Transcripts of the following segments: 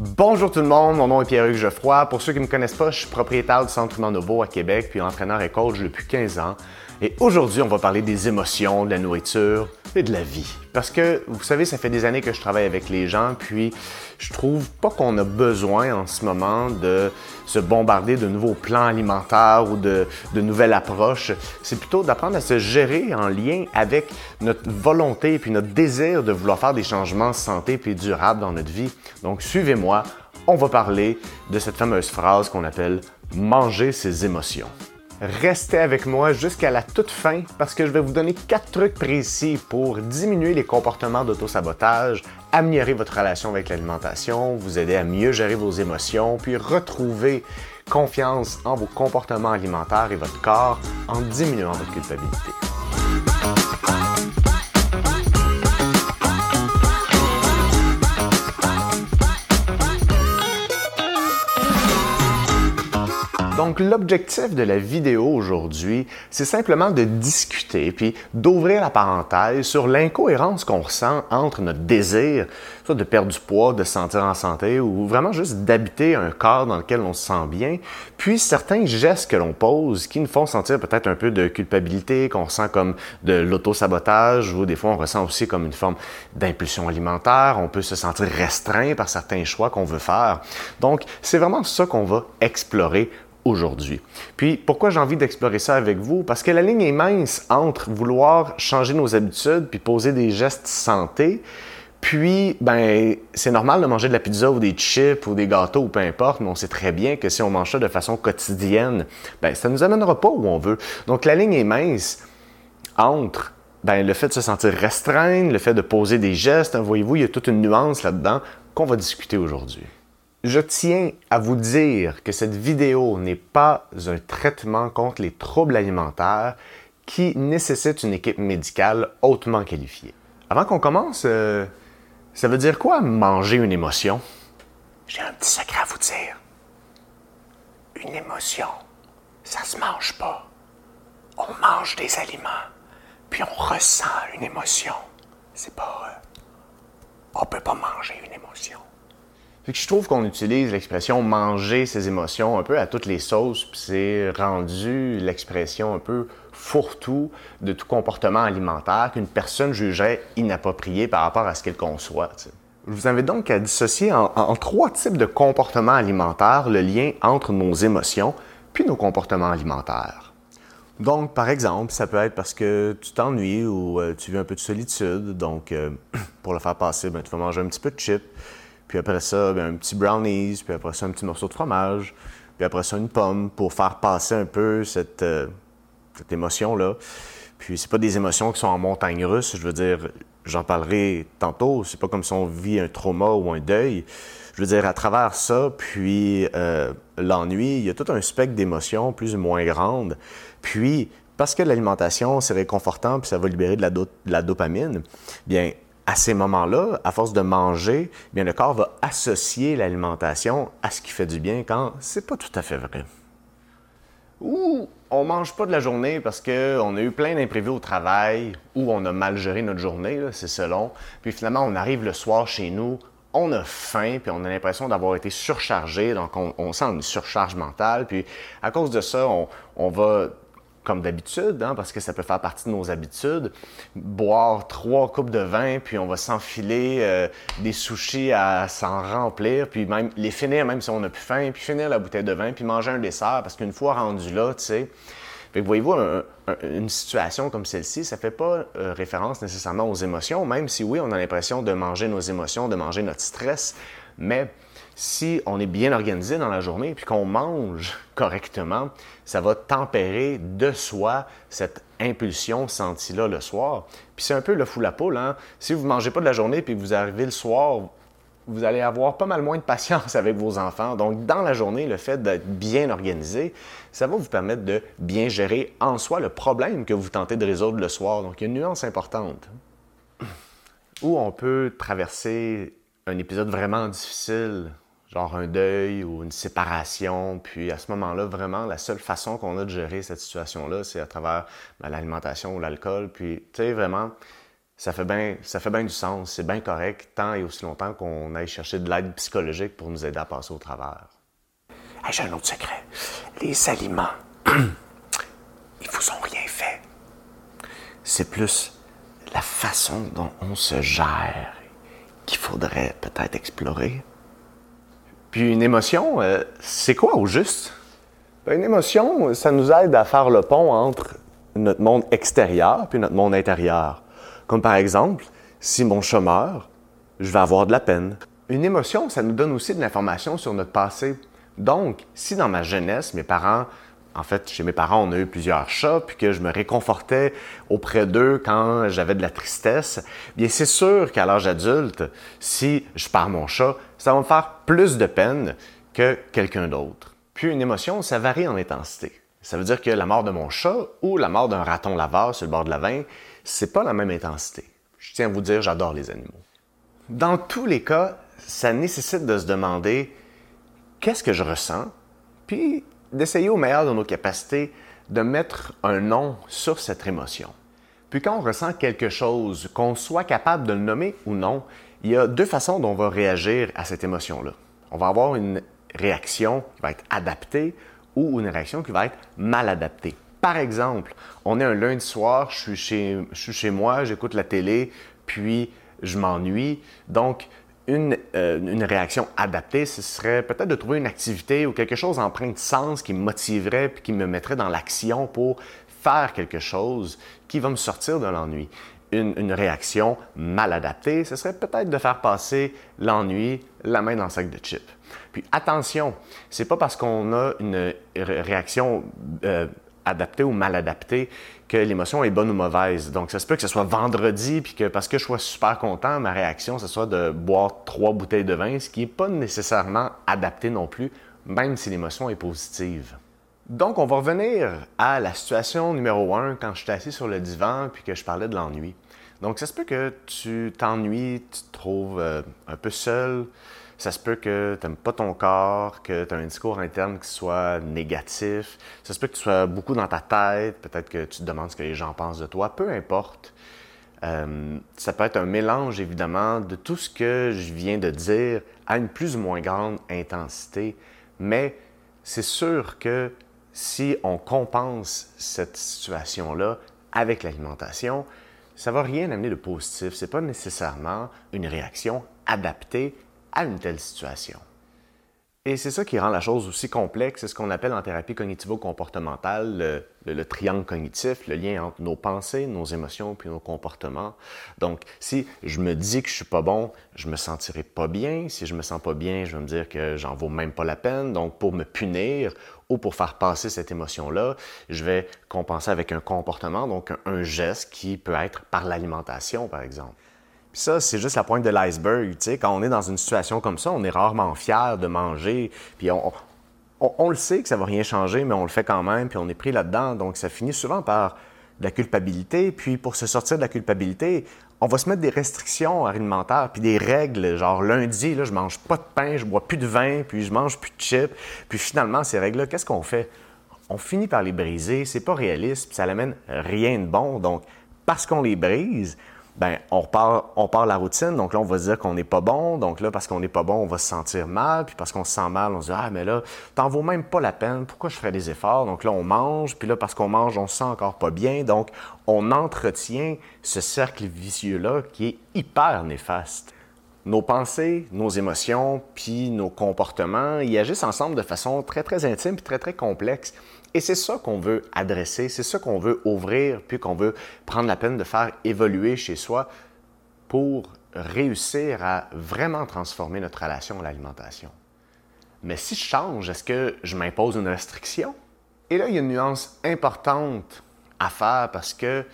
Bonjour tout le monde, mon nom est Pierre-Hugues Geoffroy. Pour ceux qui ne me connaissent pas, je suis propriétaire du Centre Humain à Québec, puis entraîneur et coach depuis 15 ans. Et aujourd'hui, on va parler des émotions, de la nourriture et de la vie. Parce que, vous savez, ça fait des années que je travaille avec les gens, puis je trouve pas qu'on a besoin en ce moment de se bombarder de nouveaux plans alimentaires ou de, nouvelles approches. C'est plutôt d'apprendre à se gérer en lien avec notre volonté et puis notre désir de vouloir faire des changements santé puis durables dans notre vie. Donc, suivez-moi, on va parler de cette fameuse phrase qu'on appelle manger ses émotions. Restez avec moi jusqu'à la toute fin parce que je vais vous donner quatre trucs précis pour diminuer les comportements d'autosabotage, améliorer votre relation avec l'alimentation, vous aider à mieux gérer vos émotions, puis retrouver confiance en vos comportements alimentaires et votre corps en diminuant votre culpabilité. Donc, l'objectif de la vidéo aujourd'hui, c'est simplement de discuter puis d'ouvrir la parenthèse sur l'incohérence qu'on ressent entre notre désir, soit de perdre du poids, de se sentir en santé ou vraiment juste d'habiter un corps dans lequel on se sent bien, puis certains gestes que l'on pose qui nous font sentir peut-être un peu de culpabilité, qu'on ressent comme de l'auto-sabotage ou des fois on ressent aussi comme une forme d'impulsion alimentaire, on peut se sentir restreint par certains choix qu'on veut faire. Donc, c'est vraiment ça qu'on va explorer aujourd'hui. Puis pourquoi j'ai envie d'explorer ça avec vous? Parce que la ligne est mince entre vouloir changer nos habitudes puis poser des gestes santé, puis, ben, c'est normal de manger de la pizza ou des chips ou des gâteaux ou peu importe, mais on sait très bien que si on mange ça de façon quotidienne, ben, ça ne nous amènera pas où on veut. Donc, la ligne est mince entre ben, le fait de se sentir restreint, le fait de poser des gestes. Voyez-vous, il y a toute une nuance là-dedans qu'on va discuter aujourd'hui. Je tiens à vous dire que cette vidéo n'est pas un traitement contre les troubles alimentaires qui nécessite une équipe médicale hautement qualifiée. Avant qu'on commence, euh, ça veut dire quoi manger une émotion? J'ai un petit secret à vous dire. Une émotion, ça se mange pas. On mange des aliments, puis on ressent une émotion. C'est pas. Euh, on peut pas manger une émotion je trouve qu'on utilise l'expression manger ses émotions un peu à toutes les sauces, puis c'est rendu l'expression un peu fourre-tout de tout comportement alimentaire qu'une personne jugerait inapproprié par rapport à ce qu'elle conçoit. Je vous invite donc à dissocier en, en, trois types de comportements alimentaires le lien entre nos émotions puis nos comportements alimentaires. Donc, par exemple, ça peut être parce que tu t'ennuies ou euh, tu vis un peu de solitude. Donc, euh, pour le faire passer, ben, tu vas manger un petit peu de chips puis après ça, ben, un petit brownies, puis après ça, un petit morceau de fromage, puis après ça, une pomme pour faire passer un peu cette, euh, cette émotion-là. Puis c'est pas des émotions qui sont en montagne russe, je veux dire, j'en parlerai tantôt, c'est pas comme si on vit un trauma ou un deuil. Je veux dire, à travers ça, puis euh, l'ennui, il y a tout un spectre d'émotions plus ou moins grandes. Puis, parce que l'alimentation, c'est réconfortant, puis ça va libérer de la dopamine, bien, à ces moments-là, à force de manger, bien le corps va associer l'alimentation à ce qui fait du bien quand c'est pas tout à fait vrai. Ou on mange pas de la journée parce qu'on a eu plein d'imprévus au travail ou on a mal géré notre journée, c'est selon. Puis finalement, on arrive le soir chez nous, on a faim, puis on a l'impression d'avoir été surchargé, donc on, sent une surcharge mentale. Puis à cause de ça, on, on va comme d'habitude, hein, parce que ça peut faire partie de nos habitudes, boire trois coupes de vin, puis on va s'enfiler euh, des sushis à s'en remplir, puis même les finir même si on n'a plus faim, puis finir la bouteille de vin, puis manger un dessert, parce qu'une fois rendu là, tu sais, voyez-vous, une situation comme celle-ci, ça ne fait pas euh, référence nécessairement aux émotions, même si oui, on a l'impression de manger nos émotions, de manger notre stress, mais si on est bien organisé dans la journée puis qu'on mange correctement, ça va tempérer de soi cette impulsion sentie-là le soir. Puis c'est un peu le fou la poule. Hein? Si vous ne mangez pas de la journée puis que vous arrivez le soir, vous allez avoir pas mal moins de patience avec vos enfants. Donc, dans la journée, le fait d'être bien organisé, ça va vous permettre de bien gérer en soi le problème que vous tentez de résoudre le soir. Donc, il y a une nuance importante. Où on peut traverser un épisode vraiment difficile genre un deuil ou une séparation. Puis à ce moment-là, vraiment, la seule façon qu'on a de gérer cette situation-là, c'est à travers ben, l'alimentation ou l'alcool. Puis, tu sais, vraiment, ça fait bien du sens, c'est bien correct, tant et aussi longtemps qu'on aille chercher de l'aide psychologique pour nous aider à passer au travers. J'ai un autre secret. Les aliments, ils vous ont rien fait. C'est plus la façon dont on se gère qu'il faudrait peut-être explorer. Puis une émotion, euh, c'est quoi au juste? Ben, une émotion, ça nous aide à faire le pont entre notre monde extérieur puis notre monde intérieur. Comme par exemple, si mon chat meurt, je vais avoir de la peine. Une émotion, ça nous donne aussi de l'information sur notre passé. Donc, si dans ma jeunesse, mes parents, en fait, chez mes parents, on a eu plusieurs chats, puis que je me réconfortais auprès d'eux quand j'avais de la tristesse, bien c'est sûr qu'à l'âge adulte, si je perds mon chat, ça va me faire plus de peine que quelqu'un d'autre. Puis une émotion, ça varie en intensité. Ça veut dire que la mort de mon chat ou la mort d'un raton laveur sur le bord de la veine, c'est pas la même intensité. Je tiens à vous dire, j'adore les animaux. Dans tous les cas, ça nécessite de se demander qu'est-ce que je ressens, puis d'essayer au meilleur de nos capacités de mettre un nom sur cette émotion. Puis quand on ressent quelque chose, qu'on soit capable de le nommer ou non, il y a deux façons dont on va réagir à cette émotion-là. On va avoir une réaction qui va être adaptée ou une réaction qui va être mal adaptée. Par exemple, on est un lundi soir, je suis chez, chez moi, j'écoute la télé, puis je m'ennuie. Donc, une, euh, une, réaction adaptée, ce serait peut-être de trouver une activité ou quelque chose empreint de sens qui me motiverait puis qui me mettrait dans l'action pour faire quelque chose qui va me sortir de l'ennui. Une, une, réaction mal adaptée, ce serait peut-être de faire passer l'ennui la main dans le sac de chips. Puis attention, c'est pas parce qu'on a une réaction euh, adaptée ou mal adaptée que l'émotion est bonne ou mauvaise. Donc, ça se peut que ce soit vendredi, puis que parce que je sois super content, ma réaction, ce soit de boire trois bouteilles de vin, ce qui n'est pas nécessairement adapté non plus, même si l'émotion est positive. Donc, on va revenir à la situation numéro un quand je suis assis sur le divan puis que je parlais de l'ennui. Donc, ça se peut que tu t'ennuies, tu te trouves euh, un peu seul, ça se peut que tu n'aimes pas ton corps, que tu as un discours interne qui soit négatif. Ça se peut que tu sois beaucoup dans ta tête. Peut-être que tu te demandes ce que les gens pensent de toi. Peu importe. Euh, ça peut être un mélange, évidemment, de tout ce que je viens de dire à une plus ou moins grande intensité. Mais c'est sûr que si on compense cette situation-là avec l'alimentation, ça va rien amener de positif. Ce n'est pas nécessairement une réaction adaptée à une telle situation. Et c'est ça qui rend la chose aussi complexe, c'est ce qu'on appelle en thérapie cognitivo-comportementale le, triangle cognitif, le lien entre nos pensées, nos émotions puis nos comportements. Donc, si je me dis que je suis pas bon, je me sentirai pas bien. Si je me sens pas bien, je vais me dire que j'en vaux même pas la peine. Donc, pour me punir ou pour faire passer cette émotion-là, je vais compenser avec un comportement, donc un geste qui peut être par l'alimentation, par exemple ça, c'est juste la pointe de l'iceberg. Quand on est dans une situation comme ça, on est rarement fier de manger. Puis on, on, le sait que ça va rien changer, mais on le fait quand même, puis on est pris là-dedans. Donc ça finit souvent par de la culpabilité. Puis pour se sortir de la culpabilité, on va se mettre des restrictions alimentaires, puis des règles. Genre lundi, là, je mange pas de pain, je bois plus de vin, puis je mange plus de chips. Puis finalement, ces règles-là, qu'est-ce qu'on fait? On finit par les briser. C'est pas réaliste, puis ça n'amène rien de bon. Donc, parce qu'on les brise, ben on repart, on part la routine. Donc là, on va se dire qu'on n'est pas bon. Donc là, parce qu'on n'est pas bon, on va se sentir mal. Puis parce qu'on se sent mal, on se dit ah mais là, t'en vaut même pas la peine. Pourquoi je ferais des efforts? Donc là, on mange. Puis là, parce qu'on mange, on se sent encore pas bien. Donc on entretient ce cercle vicieux là qui est hyper néfaste. Nos pensées, nos émotions, puis nos comportements, ils agissent ensemble de façon très très intime puis très très complexe. Et c'est ça qu'on veut adresser, c'est ça qu'on veut ouvrir, puis qu'on veut prendre la peine de faire évoluer chez soi pour réussir à vraiment transformer notre relation à l'alimentation. Mais si je change, est-ce que je m'impose une restriction? Et là, il y a une nuance importante à faire parce que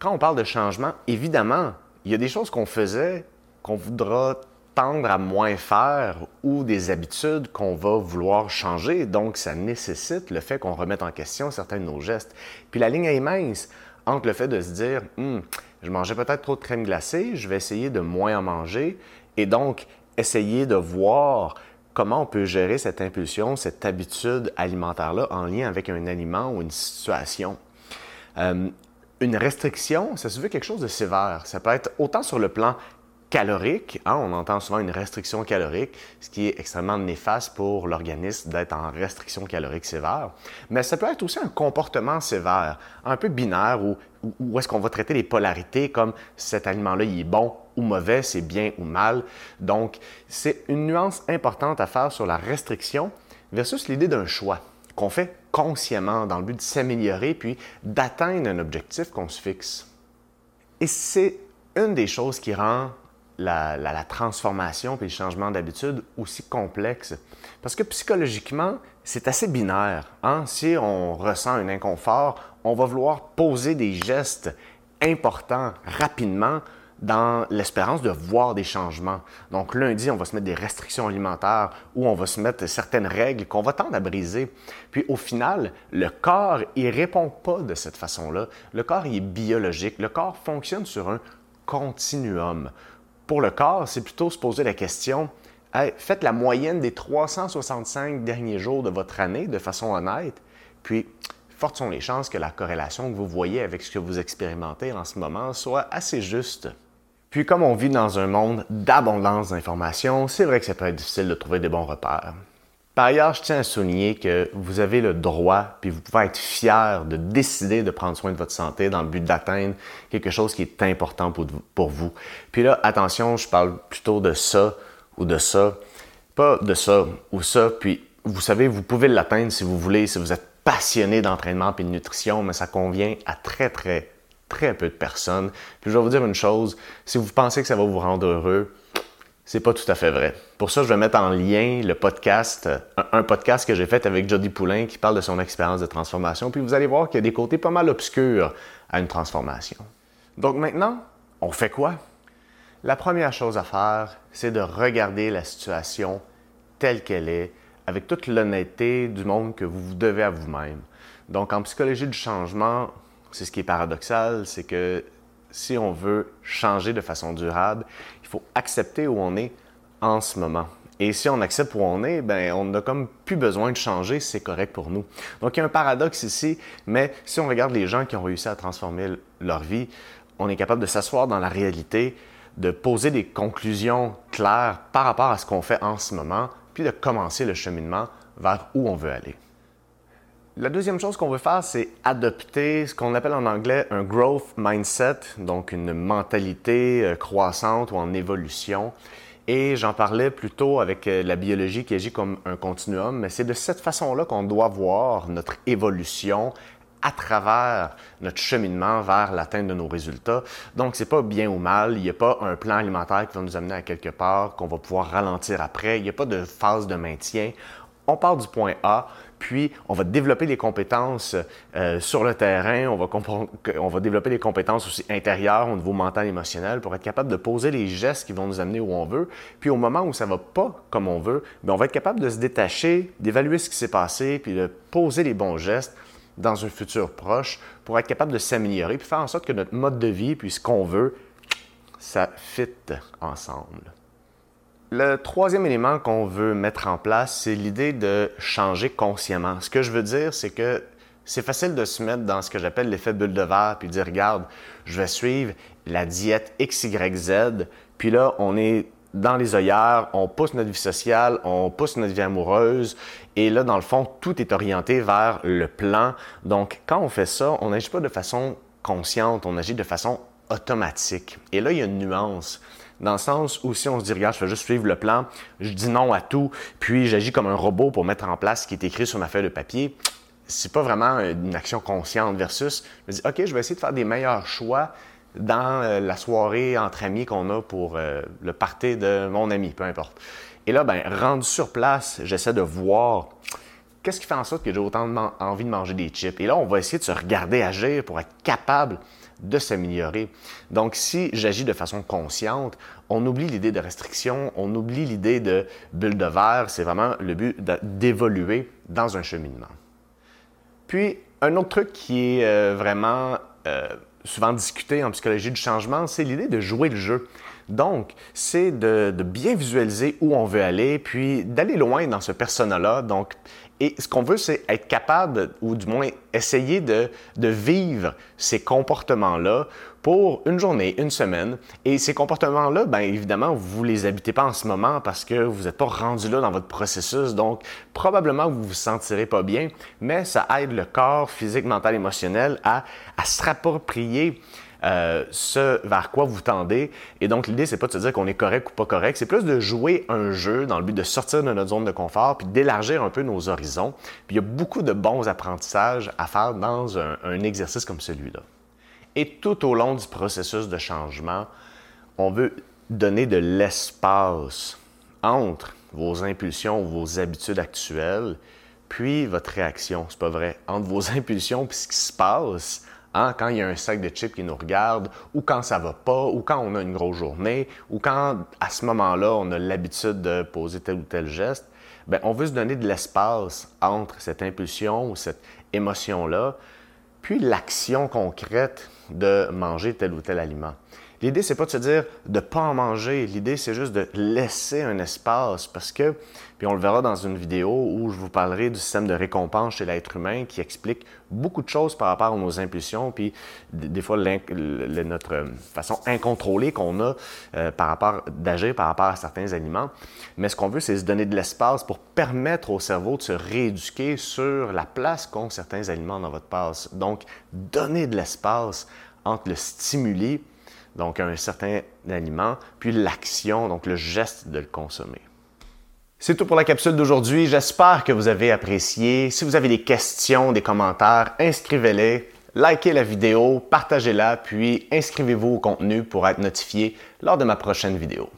quand on parle de changement, évidemment, il y a des choses qu'on faisait qu'on voudra tendre à moins faire ou des habitudes qu'on va vouloir changer. Donc, ça nécessite le fait qu'on remette en question certains de nos gestes. Puis la ligne est mince entre le fait de se dire, hum, je mangeais peut-être trop de crème glacée, je vais essayer de moins en manger, et donc essayer de voir comment on peut gérer cette impulsion, cette habitude alimentaire-là en lien avec un aliment ou une situation. Euh, une restriction, ça se veut quelque chose de sévère. Ça peut être autant sur le plan calorique, hein, on entend souvent une restriction calorique, ce qui est extrêmement néfaste pour l'organisme d'être en restriction calorique sévère, mais ça peut être aussi un comportement sévère, un peu binaire, où, où est-ce qu'on va traiter les polarités comme cet aliment-là, il est bon ou mauvais, c'est bien ou mal. Donc, c'est une nuance importante à faire sur la restriction versus l'idée d'un choix qu'on fait consciemment dans le but de s'améliorer puis d'atteindre un objectif qu'on se fixe. Et c'est une des choses qui rend la, transformation puis le changement d'habitude aussi complexe. Parce que psychologiquement, c'est assez binaire. Hein? Si on ressent un inconfort, on va vouloir poser des gestes importants rapidement dans l'espérance de voir des changements. Donc lundi, on va se mettre des restrictions alimentaires ou on va se mettre certaines règles qu'on va tendre à briser. Puis au final, le corps, il répond pas de cette façon-là. Le corps, il est biologique. Le corps fonctionne sur un continuum. Pour le corps, c'est plutôt se poser la question, faites la moyenne des 365 derniers jours de votre année de façon honnête, puis fortes sont les chances que la corrélation que vous voyez avec ce que vous expérimentez en ce moment soit assez juste. Puis comme on vit dans un monde d'abondance d'informations, c'est vrai que ça peut être difficile de trouver des bons repères. Par ailleurs, je tiens à souligner que vous avez le droit, puis vous pouvez être fier de décider de prendre soin de votre santé dans le but d'atteindre quelque chose qui est important pour, vous. Puis là, attention, je parle plutôt de ça ou de ça, pas de ça ou ça. Puis vous savez, vous pouvez l'atteindre si vous voulez, si vous êtes passionné d'entraînement et de nutrition, mais ça convient à très, très, très peu de personnes. Puis je vais vous dire une chose, si vous pensez que ça va vous rendre heureux, c'est pas tout à fait vrai. Pour ça, je vais mettre en lien le podcast, un, podcast que j'ai fait avec Jody Poulain qui parle de son expérience de transformation. Puis vous allez voir qu'il y a des côtés pas mal obscurs à une transformation. Donc maintenant, on fait quoi? La première chose à faire, c'est de regarder la situation telle qu'elle est, avec toute l'honnêteté du monde que vous vous devez à vous-même. Donc en psychologie du changement, c'est ce qui est paradoxal, c'est que si on veut changer de façon durable, il faut accepter où on est en ce moment. Et si on accepte où on est, ben on n'a comme plus besoin de changer, c'est correct pour nous. Donc il y a un paradoxe ici, mais si on regarde les gens qui ont réussi à transformer leur vie, on est capable de s'asseoir dans la réalité, de poser des conclusions claires par rapport à ce qu'on fait en ce moment, puis de commencer le cheminement vers où on veut aller. La deuxième chose qu'on veut faire, c'est adopter ce qu'on appelle en anglais un growth mindset, donc une mentalité euh, croissante ou en évolution. Et j'en parlais plutôt avec euh, la biologie qui agit comme un continuum, mais c'est de cette façon-là qu'on doit voir notre évolution à travers notre cheminement vers l'atteinte de nos résultats. Donc, c'est pas bien ou mal. Il n'y a pas un plan alimentaire qui va nous amener à quelque part, qu'on va pouvoir ralentir après. Il n'y a pas de phase de maintien. On part du point A, puis on va développer les compétences euh, sur le terrain, on va, développer les compétences aussi intérieures au niveau mental et émotionnel pour être capable de poser les gestes qui vont nous amener où on veut. Puis au moment où ça ne va pas comme on veut, bien, on va être capable de se détacher, d'évaluer ce qui s'est passé, puis de poser les bons gestes dans un futur proche pour être capable de s'améliorer, puis faire en sorte que notre mode de vie, puis ce qu'on veut, ça fit ensemble. Le troisième élément qu'on veut mettre en place, c'est l'idée de changer consciemment. Ce que je veux dire, c'est que c'est facile de se mettre dans ce que j'appelle l'effet bulle de verre, puis dire, regarde, je vais suivre la diète XYZ, puis là, on est dans les œillères, on pousse notre vie sociale, on pousse notre vie amoureuse, et là, dans le fond, tout est orienté vers le plan. Donc, quand on fait ça, on n'agit pas de façon consciente, on agit de façon automatique. Et là, il y a une nuance dans le sens où si on se dit, regarde, je fais juste suivre le plan, je dis non à tout, puis j'agis comme un robot pour mettre en place ce qui est écrit sur ma feuille de papier, c'est pas vraiment une action consciente versus, je me dis, OK, je vais essayer de faire des meilleurs choix dans euh, la soirée entre amis qu'on a pour euh, le party de mon ami, peu importe. Et là, ben, rendu sur place, j'essaie de voir qu'est-ce qui fait en sorte que j'ai autant envie de manger des chips. Et là, on va essayer de se regarder agir pour être capable de s'améliorer. Donc, si j'agis de façon consciente, on oublie l'idée de restriction, on oublie l'idée de bulle de verre. C'est vraiment le but d'évoluer dans un cheminement. Puis, un autre truc qui est euh, vraiment euh, souvent discuté en psychologie du changement, c'est l'idée de jouer le jeu. Donc, c'est de, bien visualiser où on veut aller, puis d'aller loin dans ce persona-là. Donc, et ce qu'on veut, c'est être capable, ou du moins essayer de, de vivre ces comportements-là pour une journée, une semaine. Et ces comportements-là, bien évidemment, vous ne les habitez pas en ce moment parce que vous n'êtes pas rendu là dans votre processus. Donc, probablement, vous ne vous sentirez pas bien, mais ça aide le corps physique, mental, émotionnel à, à se rapproprier euh, ce vers quoi vous tendez. Et donc, l'idée, c'est pas de se dire qu'on est correct ou pas correct, c'est plus de jouer un jeu dans le but de sortir de notre zone de confort puis d'élargir un peu nos horizons. Puis il y a beaucoup de bons apprentissages à faire dans un, exercice comme celui-là. Et tout au long du processus de changement, on veut donner de l'espace entre vos impulsions vos habitudes actuelles, puis votre réaction. C'est pas vrai. Entre vos impulsions puis ce qui se passe, Hein, quand il y a un sac de chips qui nous regarde, ou quand ça va pas, ou quand on a une grosse journée, ou quand à ce moment-là, on a l'habitude de poser tel ou tel geste, ben, on veut se donner de l'espace entre cette impulsion ou cette émotion-là, puis l'action concrète de manger tel ou tel aliment. L'idée, c'est pas de se dire de pas en manger. L'idée, c'est juste de laisser un espace parce que, puis on le verra dans une vidéo où je vous parlerai du système de récompense chez l'être humain qui explique beaucoup de choses par rapport à nos impulsions, puis des fois notre façon incontrôlée qu'on a euh, par rapport d'agir par rapport à certains aliments. Mais ce qu'on veut, c'est se donner de l'espace pour permettre au cerveau de se rééduquer sur la place qu'ont certains aliments dans votre passe. Donc, donner de l'espace entre le stimuli donc un certain aliment, puis l'action, donc le geste de le consommer. C'est tout pour la capsule d'aujourd'hui. J'espère que vous avez apprécié. Si vous avez des questions, des commentaires, inscrivez-les, likez la vidéo, partagez-la, puis inscrivez-vous au contenu pour être notifié lors de ma prochaine vidéo.